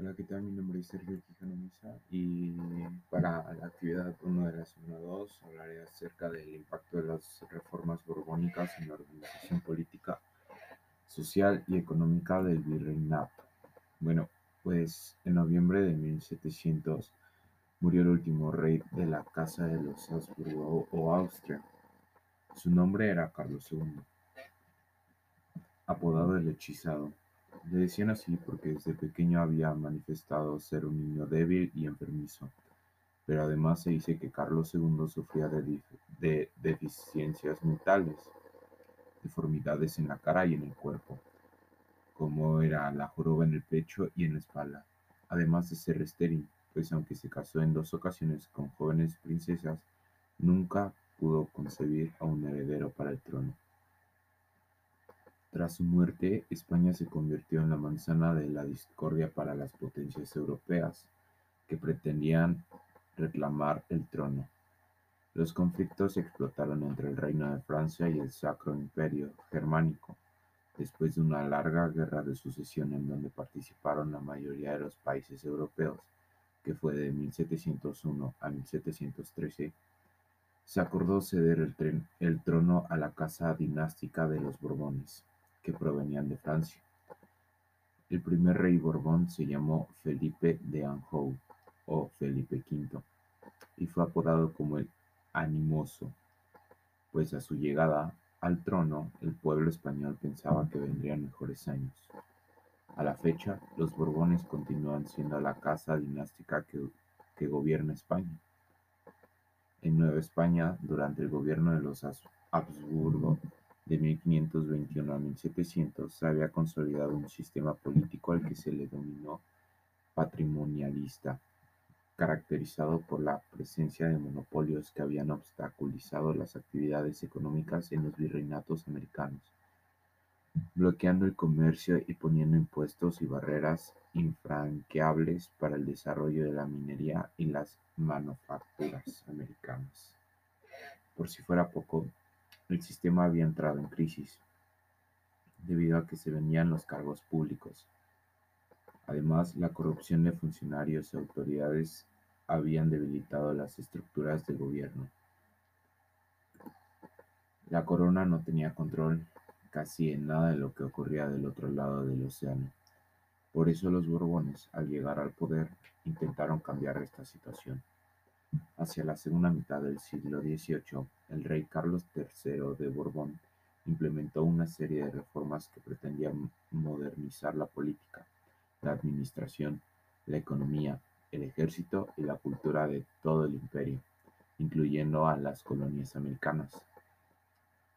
Hola, ¿qué tal? Mi nombre es Sergio Quijano Mesa y para la actividad 1 de la semana 2 hablaré acerca del impacto de las reformas borbónicas en la organización política, social y económica del virreinato. Bueno, pues en noviembre de 1700 murió el último rey de la Casa de los Habsburgo o Austria. Su nombre era Carlos II, apodado el Hechizado. Le decían así porque desde pequeño había manifestado ser un niño débil y enfermizo, pero además se dice que Carlos II sufría de, deficiencias mentales, deformidades en la cara y en el cuerpo, como era la joroba en el pecho y en la espalda, además de ser estéril, pues aunque se casó en dos ocasiones con jóvenes princesas, nunca pudo concebir a un heredero para el trono. Tras su muerte, España se convirtió en la manzana de la discordia para las potencias europeas, que pretendían reclamar el trono. Los conflictos explotaron entre el Reino de Francia y el Sacro Imperio Germánico, después de una larga guerra de sucesión en donde participaron la mayoría de los países europeos, que fue de 1701 a 1713, se acordó ceder el, el trono a la casa dinástica de los Borbones provenían de Francia. El primer rey Borbón se llamó Felipe de Anjou o Felipe V y fue apodado como el Animoso, pues a su llegada al trono el pueblo español pensaba que vendrían mejores años. A la fecha, los Borbones continúan siendo la casa dinástica que, que gobierna España. En Nueva España, durante el gobierno de los Habsburgo, de 1521 a 1700 se había consolidado un sistema político al que se le denominó patrimonialista, caracterizado por la presencia de monopolios que habían obstaculizado las actividades económicas en los virreinatos americanos, bloqueando el comercio y poniendo impuestos y barreras infranqueables para el desarrollo de la minería y las manufacturas americanas. Por si fuera poco, el sistema había entrado en crisis, debido a que se vendían los cargos públicos. Además, la corrupción de funcionarios y autoridades habían debilitado las estructuras de gobierno. La corona no tenía control casi en nada de lo que ocurría del otro lado del océano. Por eso los Borbones, al llegar al poder, intentaron cambiar esta situación. Hacia la segunda mitad del siglo XVIII, el rey Carlos III de Borbón implementó una serie de reformas que pretendían modernizar la política, la administración, la economía, el ejército y la cultura de todo el imperio, incluyendo a las colonias americanas.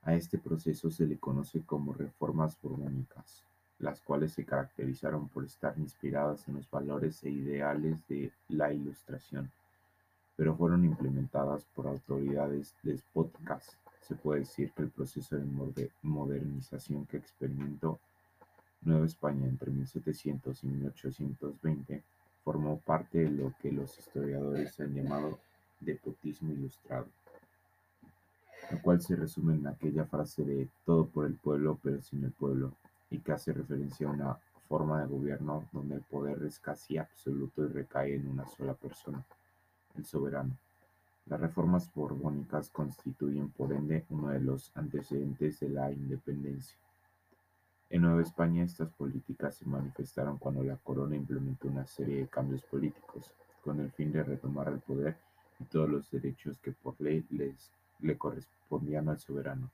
A este proceso se le conoce como reformas borbónicas, las cuales se caracterizaron por estar inspiradas en los valores e ideales de la Ilustración pero fueron implementadas por autoridades despóticas. Se puede decir que el proceso de modernización que experimentó Nueva España entre 1700 y 1820 formó parte de lo que los historiadores han llamado despotismo ilustrado, lo cual se resume en aquella frase de todo por el pueblo pero sin el pueblo, y que hace referencia a una forma de gobierno donde el poder es casi absoluto y recae en una sola persona el soberano. Las reformas borbónicas constituyen por ende uno de los antecedentes de la independencia. En Nueva España estas políticas se manifestaron cuando la corona implementó una serie de cambios políticos, con el fin de retomar el poder y todos los derechos que por ley les, le correspondían al soberano,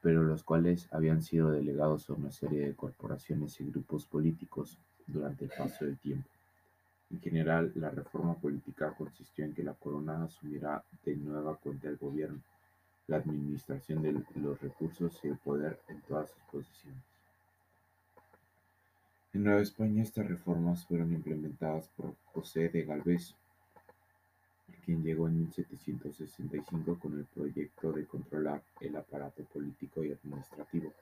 pero los cuales habían sido delegados a una serie de corporaciones y grupos políticos durante el paso del tiempo. En general, la reforma política consistió en que la corona asumiera de nueva cuenta el gobierno, la administración de los recursos y el poder en todas sus posiciones. En Nueva España estas reformas fueron implementadas por José de Galvez, quien llegó en 1765 con el proyecto de controlar el aparato político y administrativo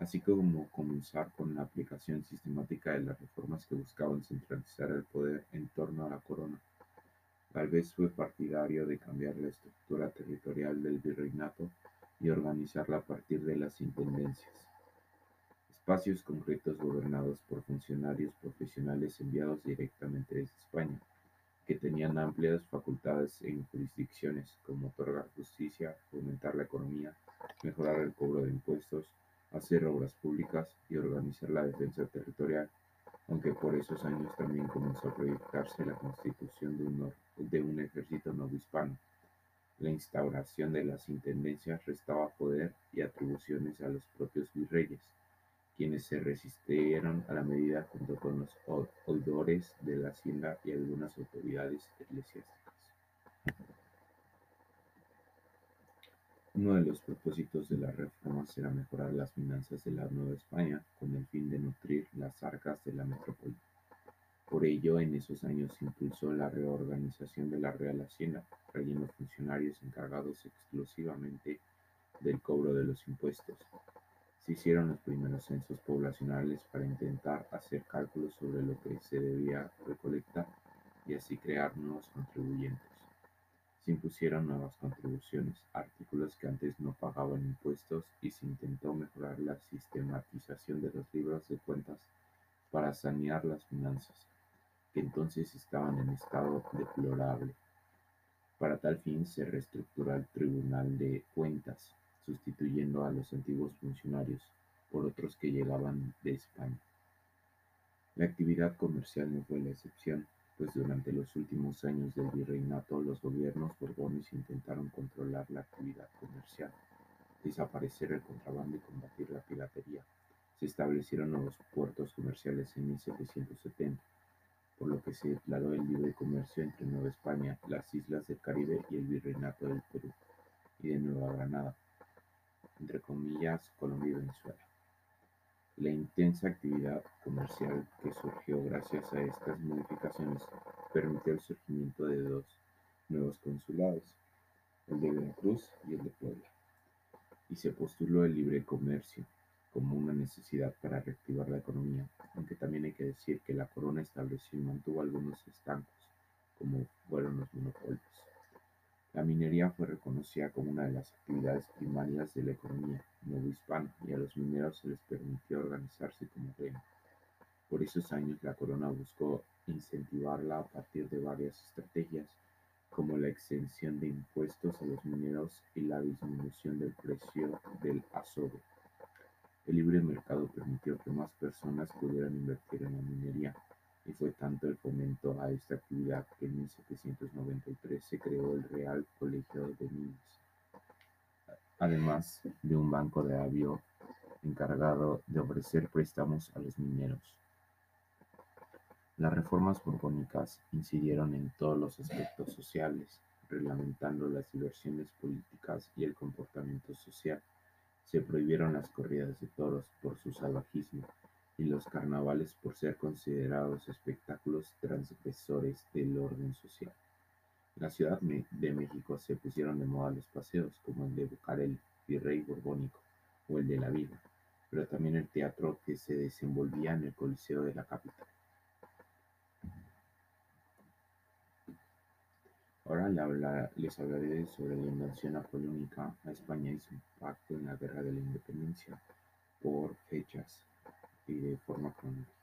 así como comenzar con la aplicación sistemática de las reformas que buscaban centralizar el poder en torno a la corona. Galvez fue partidario de cambiar la estructura territorial del virreinato y organizarla a partir de las intendencias. espacios concretos gobernados por funcionarios profesionales enviados directamente desde España, que tenían amplias facultades en jurisdicciones como otorgar justicia, fomentar la economía, mejorar el cobro de impuestos, hacer obras públicas y organizar la defensa territorial, aunque por esos años también comenzó a proyectarse la constitución de un, de un ejército novohispano. La instauración de las intendencias restaba poder y atribuciones a los propios virreyes, quienes se resistieron a la medida junto con los oidores de la hacienda y algunas autoridades eclesiásticas. Uno de los propósitos de las reformas era mejorar las finanzas de la Nueva España con el fin de nutrir las arcas de la metrópoli. Por ello, en esos años se impulsó la reorganización de la Real Hacienda, trayendo funcionarios encargados exclusivamente del cobro de los impuestos. Se hicieron los primeros censos poblacionales para intentar hacer cálculos sobre lo que se debía recolectar y así crear nuevos contribuyentes. Se impusieron nuevas contribuciones, artículos que antes no pagaban impuestos y se intentó mejorar la sistematización de los libros de cuentas para sanear las finanzas, que entonces estaban en estado deplorable. Para tal fin se reestructuró el Tribunal de Cuentas, sustituyendo a los antiguos funcionarios por otros que llegaban de España. La actividad comercial no fue la excepción pues durante los últimos años del virreinato los gobiernos borbones intentaron controlar la actividad comercial, desaparecer el contrabando y combatir la piratería. Se establecieron nuevos puertos comerciales en 1770, por lo que se declaró el libre comercio entre Nueva España, las islas del Caribe y el virreinato del Perú y de Nueva Granada, entre comillas Colombia y Venezuela. La intensa actividad comercial que surgió gracias a estas modificaciones permitió el surgimiento de dos nuevos consulados, el de Veracruz y el de Puebla, y se postuló el libre comercio como una necesidad para reactivar la economía, aunque también hay que decir que la corona estableció y mantuvo algunos estancos, como fueron los monopolios. La minería fue reconocida como una de las actividades primarias de la economía novohispana y a los mineros se les permitió organizarse como gremio. Por esos años la corona buscó incentivarla a partir de varias estrategias, como la exención de impuestos a los mineros y la disminución del precio del azogue. El libre mercado permitió que más personas pudieran invertir en la minería, y fue tanto el fomento a esta actividad que en 1793 se creó el Real Colegio de Minas, además de un banco de avión encargado de ofrecer préstamos a los mineros. Las reformas borbónicas incidieron en todos los aspectos sociales, reglamentando las diversiones políticas y el comportamiento social. Se prohibieron las corridas de toros por su salvajismo y los carnavales por ser considerados espectáculos transgresores del orden social. En la Ciudad de México se pusieron de moda los paseos, como el de Bucarel, Virrey Borbónico, o el de la Viga, pero también el teatro que se desenvolvía en el Coliseo de la capital. Ahora les hablaré sobre la invasión napoleónica a España y su impacto en la Guerra de la Independencia por fechas de forma cronológica.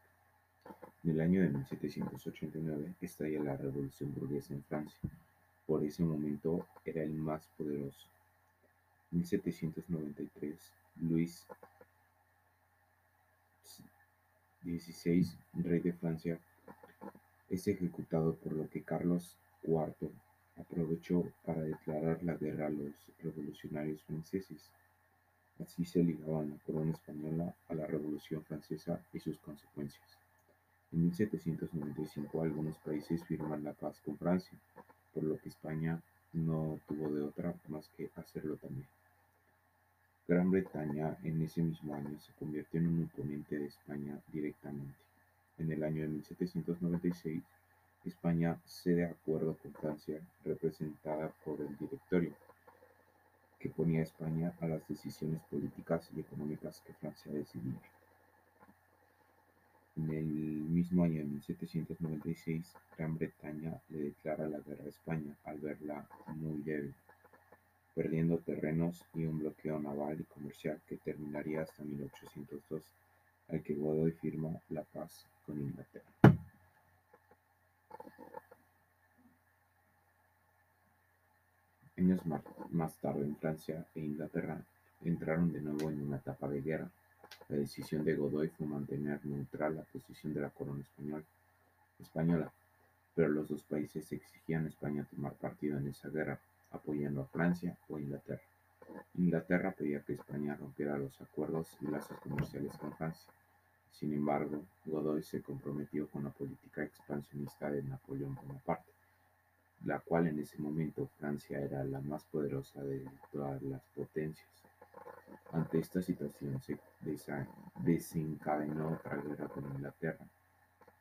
En el año de 1789 estalla la Revolución burguesa en Francia. Por ese momento era el más poderoso. En 1793, Luis XVI, rey de Francia, es ejecutado por lo que Carlos IV aprovechó para declarar la guerra a los revolucionarios franceses. Así se ligaban la corona española a la Revolución Francesa y sus consecuencias. En 1795 algunos países firman la paz con Francia, por lo que España no tuvo de otra más que hacerlo también. Gran Bretaña en ese mismo año se convirtió en un oponente de España directamente. En el año de 1796, España cede acuerdo con Francia, representada por el Directorio, que ponía España a las decisiones políticas y económicas que Francia decidía. En el mismo año de 1796, Gran Bretaña le declara la guerra a España al verla muy débil, perdiendo terrenos y un bloqueo naval y comercial que terminaría hasta 1802 la paz con Inglaterra. Años más tarde, en Francia e Inglaterra entraron de nuevo en una etapa de guerra. La decisión de Godoy fue mantener neutral la posición de la corona española, pero los dos países exigían a España tomar partido en esa guerra, apoyando a Francia o Inglaterra. Inglaterra pedía que España rompiera los acuerdos y lazos comerciales con Francia. Sin embargo, Godoy se comprometió con la política expansionista de Napoleón Bonaparte, la cual en ese momento Francia era la más poderosa de todas las potencias. Ante esta situación se desencadenó otra guerra con Inglaterra,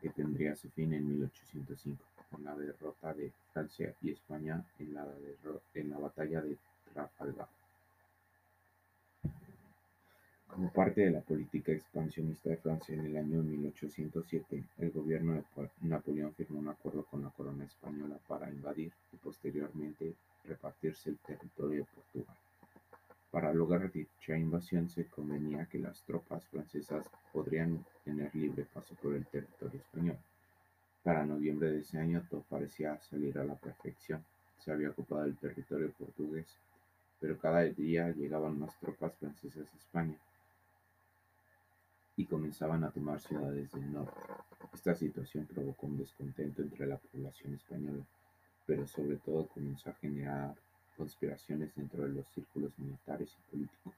que tendría su fin en 1805, con la derrota de Francia y España en la, en la batalla de Trafalgar. Como parte de la política expansionista de Francia en el año 1807, el gobierno de Napoleón firmó un acuerdo con la corona española para invadir y posteriormente repartirse el territorio de Portugal. Para lograr dicha invasión se convenía que las tropas francesas podrían tener libre paso por el territorio español. Para noviembre de ese año todo parecía salir a la perfección. Se había ocupado el territorio portugués, pero cada día llegaban más tropas francesas a España y comenzaban a tomar ciudades del norte. Esta situación provocó un descontento entre la población española, pero sobre todo comenzó a generar conspiraciones dentro de los círculos militares y políticos.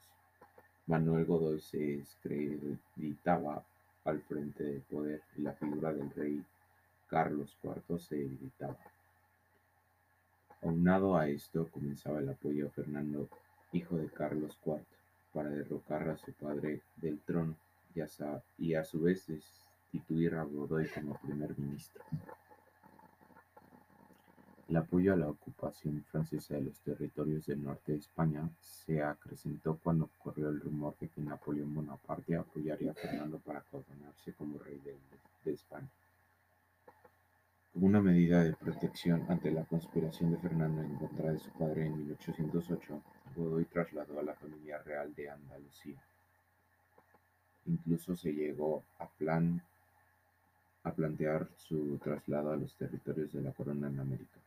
Manuel Godoy se descreditaba al frente del poder y la figura del rey Carlos IV se debilitaba. Aunado a esto comenzaba el apoyo a Fernando, hijo de Carlos IV, para derrocar a su padre del trono y a su vez destituir a Godoy como primer ministro. El apoyo a la ocupación francesa de los territorios del norte de España se acrecentó cuando corrió el rumor de que Napoleón Bonaparte apoyaría a Fernando para coronarse como rey de, España. Como una medida de protección ante la conspiración de Fernando en contra de su padre en 1808, Godoy trasladó a la familia real de Andalucía Incluso se llegó a, plan, a plantear su traslado a los territorios de la corona en América.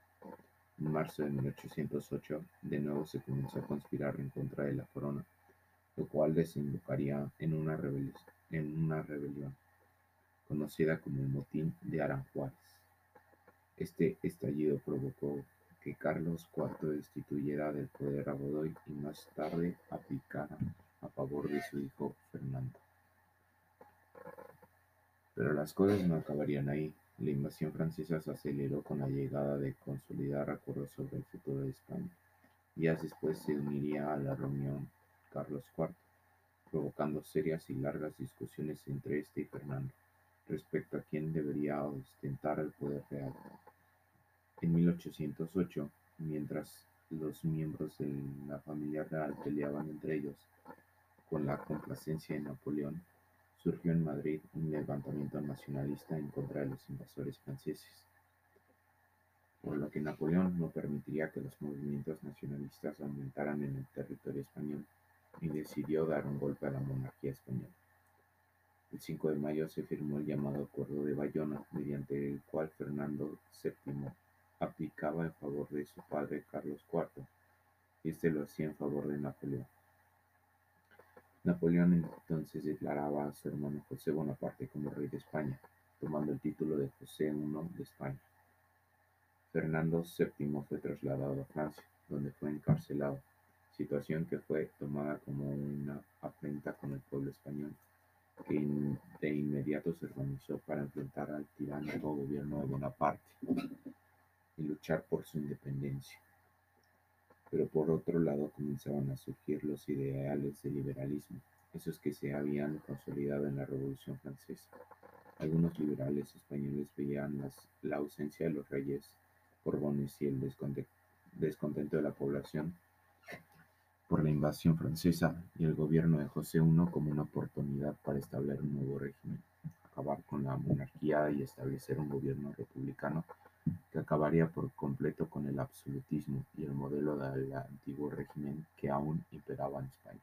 En marzo de 1808, de nuevo se comenzó a conspirar en contra de la corona, lo cual desembocaría en una, rebelión, conocida como el Motín de Aranjuez. Este estallido provocó que Carlos IV destituyera del poder a Godoy y más tarde aplicara a favor de su hijo Fernando. Pero las cosas no acabarían ahí. La invasión francesa se aceleró con la llegada de consolidar acuerdos sobre el futuro de España. Días después se uniría a la reunión Carlos IV, provocando serias y largas discusiones entre este y Fernando respecto a quién debería ostentar el poder real. En 1808, mientras los miembros de la familia real peleaban entre ellos con la complacencia de Napoleón, surgió en Madrid un levantamiento nacionalista en contra de los invasores franceses, por lo que Napoleón no permitiría que los movimientos nacionalistas aumentaran en el territorio español y decidió dar un golpe a la monarquía española. El 5 de mayo se firmó el llamado Acuerdo de Bayona, mediante el cual Fernando VII aplicaba en favor de su padre Carlos IV, este lo hacía en favor de Napoleón. Napoleón entonces declaraba a su hermano José Bonaparte como rey de España, tomando el título de José I de España. Fernando VII fue trasladado a Francia, donde fue encarcelado, situación que fue tomada como una afrenta con el pueblo español, que de inmediato se organizó para enfrentar al tiránico gobierno de Bonaparte y luchar por su independencia pero por otro lado comenzaban a surgir los ideales del liberalismo, esos que se habían consolidado en la Revolución Francesa. Algunos liberales españoles veían la ausencia de los reyes Borbones y el descontento de la población por la invasión francesa y el gobierno de José I como una oportunidad para establecer un nuevo régimen, acabar con la monarquía y establecer un gobierno republicano que acabaría por completo con el absolutismo y el modelo del antiguo régimen que aún imperaba en España.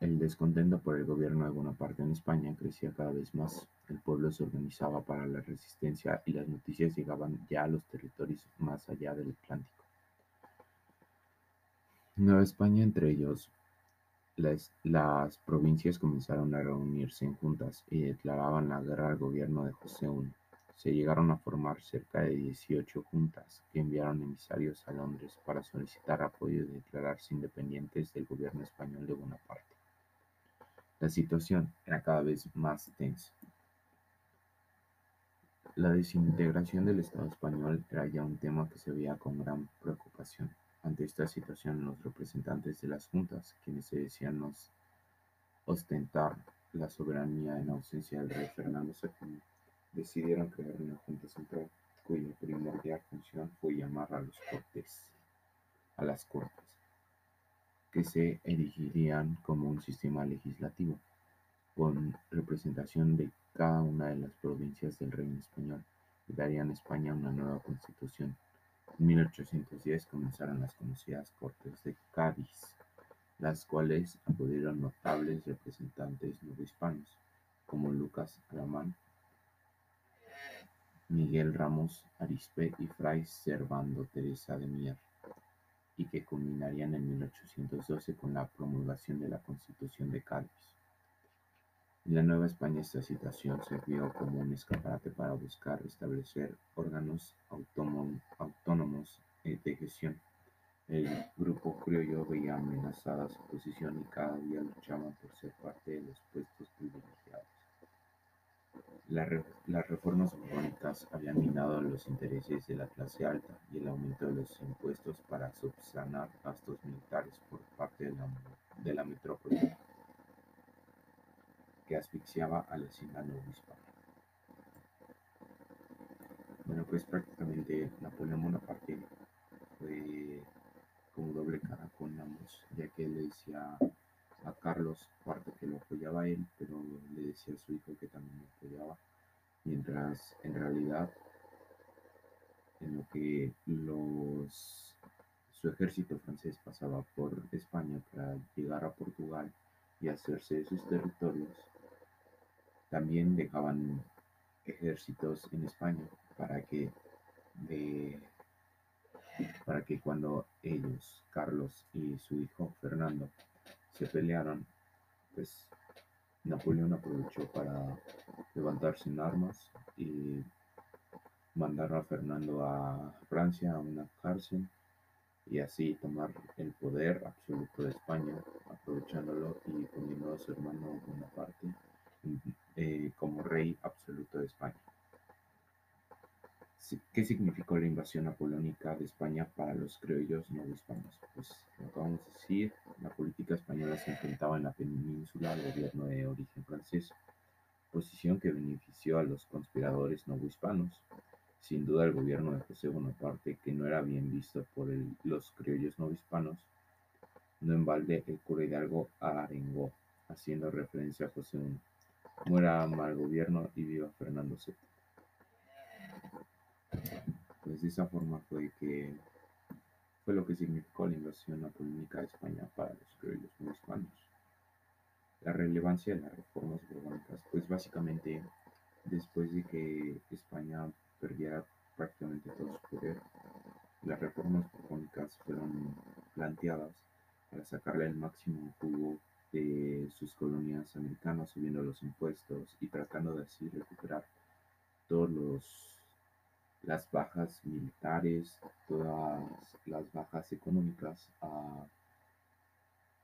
El descontento por el gobierno de Bonaparte en España crecía cada vez más, el pueblo se organizaba para la resistencia y las noticias llegaban ya a los territorios más allá del Atlántico. Nueva España entre ellos, las, provincias comenzaron a reunirse en juntas y declaraban la guerra al gobierno de José I. Se llegaron a formar cerca de 18 juntas que enviaron emisarios a Londres para solicitar apoyo y declararse independientes del gobierno español de Bonaparte. La situación era cada vez más tensa. La desintegración del Estado español era ya un tema que se veía con gran preocupación. Ante esta situación, los representantes de las juntas, quienes se decían ostentar la soberanía en ausencia del rey Fernando VII, decidieron crear una junta central cuya primordial función fue llamar a los cortes, a las cortes, que se erigirían como un sistema legislativo, con representación de cada una de las provincias del reino español, y darían a España una nueva constitución. En 1810 comenzaron las conocidas Cortes de Cádiz, las cuales acudieron notables representantes hispanos como Lucas Alamán, Miguel Ramos Arizpe y Fray Servando Teresa de Mier, y que culminarían en 1812 con la promulgación de la Constitución de Cádiz. En la Nueva España esta situación sirvió como un escaparate para buscar establecer órganos autónomos eh, de gestión. El grupo criollo veía amenazada su posición y cada día luchaba por ser parte de los puestos privilegiados. las reformas borbónicas habían minado los intereses de la clase alta y el aumento de los impuestos para subsanar gastos militares por parte de la, de la metrópoli que asfixiaba a la hacienda hispana. Bueno, pues prácticamente Napoleón Bonaparte fue como doble cara con ambos, ya que le decía a Carlos IV que lo apoyaba a él, pero le decía a su hijo que también lo apoyaba, mientras en realidad en lo que su ejército francés pasaba por España para llegar a Portugal y hacerse de sus territorios, también dejaban ejércitos en España para que para que cuando ellos, Carlos y su hijo Fernando, se pelearon, pues Napoleón aprovechó para levantarse en armas y mandar a Fernando a Francia a una cárcel y así tomar el poder absoluto de España, aprovechándolo y poniendo a su hermano Bonaparte eh, como rey absoluto de España. ¿Qué significó la invasión napoleónica de España para los criollos no hispanos? Pues lo acabamos de decir, la política española se enfrentaba en la península al gobierno de origen francés, posición que benefició a los conspiradores no hispanos. Sin duda el gobierno de José Bonaparte, que no era bien visto por los criollos no hispanos, no en balde el cura Hidalgo arengó, haciendo referencia a José I Muera mal gobierno y viva Fernando VII. Pues de esa forma fue que fue lo que significó la invasión napoleónica de España para los criollos no hispanos. La relevancia de las reformas borbónicas, pues básicamente después de que España perdiera prácticamente todo su poder, las reformas borbónicas fueron planteadas para sacarle el máximo jugo de sus colonias americanas, subiendo los impuestos y tratando de así recuperar todas las bajas militares, todas las bajas económicas ah,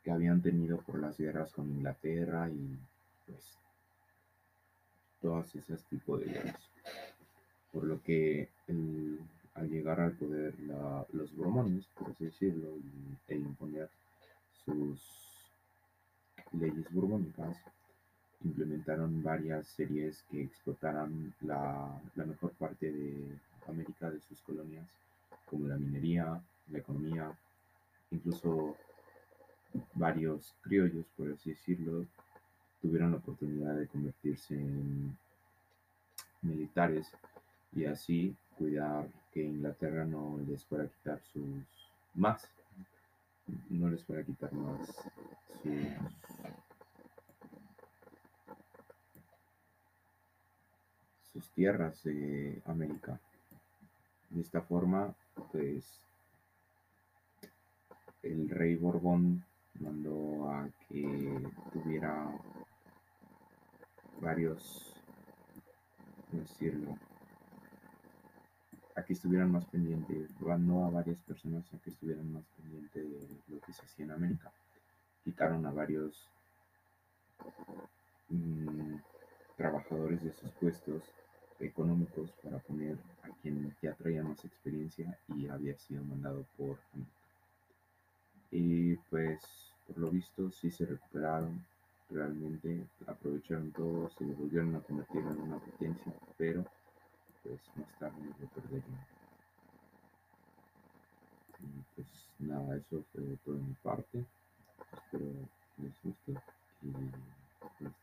que habían tenido por las guerras con Inglaterra y pues todas esas tipos de guerras. Por lo que al llegar al poder los bromones, por así decirlo, e imponer sus leyes borbónicas implementaron varias series que explotaran la, mejor parte de América de sus colonias, como la minería, la economía, incluso varios criollos, por así decirlo, tuvieron la oportunidad de convertirse en militares y así cuidar que Inglaterra no les fuera a quitar sus más no les voy a quitar más. Sus tierras de América. De esta forma, pues, el rey Borbón mandó a que tuviera varios, decirlo, a que estuvieran más pendientes, mandó a varias personas a que estuvieran más pendientes de lo que se hacía en América. Quitaron a varios mm, trabajadores de sus puestos económicos para poner a quien ya traía más experiencia y había sido mandado por América. Y pues por lo visto sí se recuperaron, realmente aprovecharon todo, se volvieron a convertir en una potencia, pero pues más tarde lo perderían. Y pues nada, eso fue todo de mi parte. Espero les guste y pues,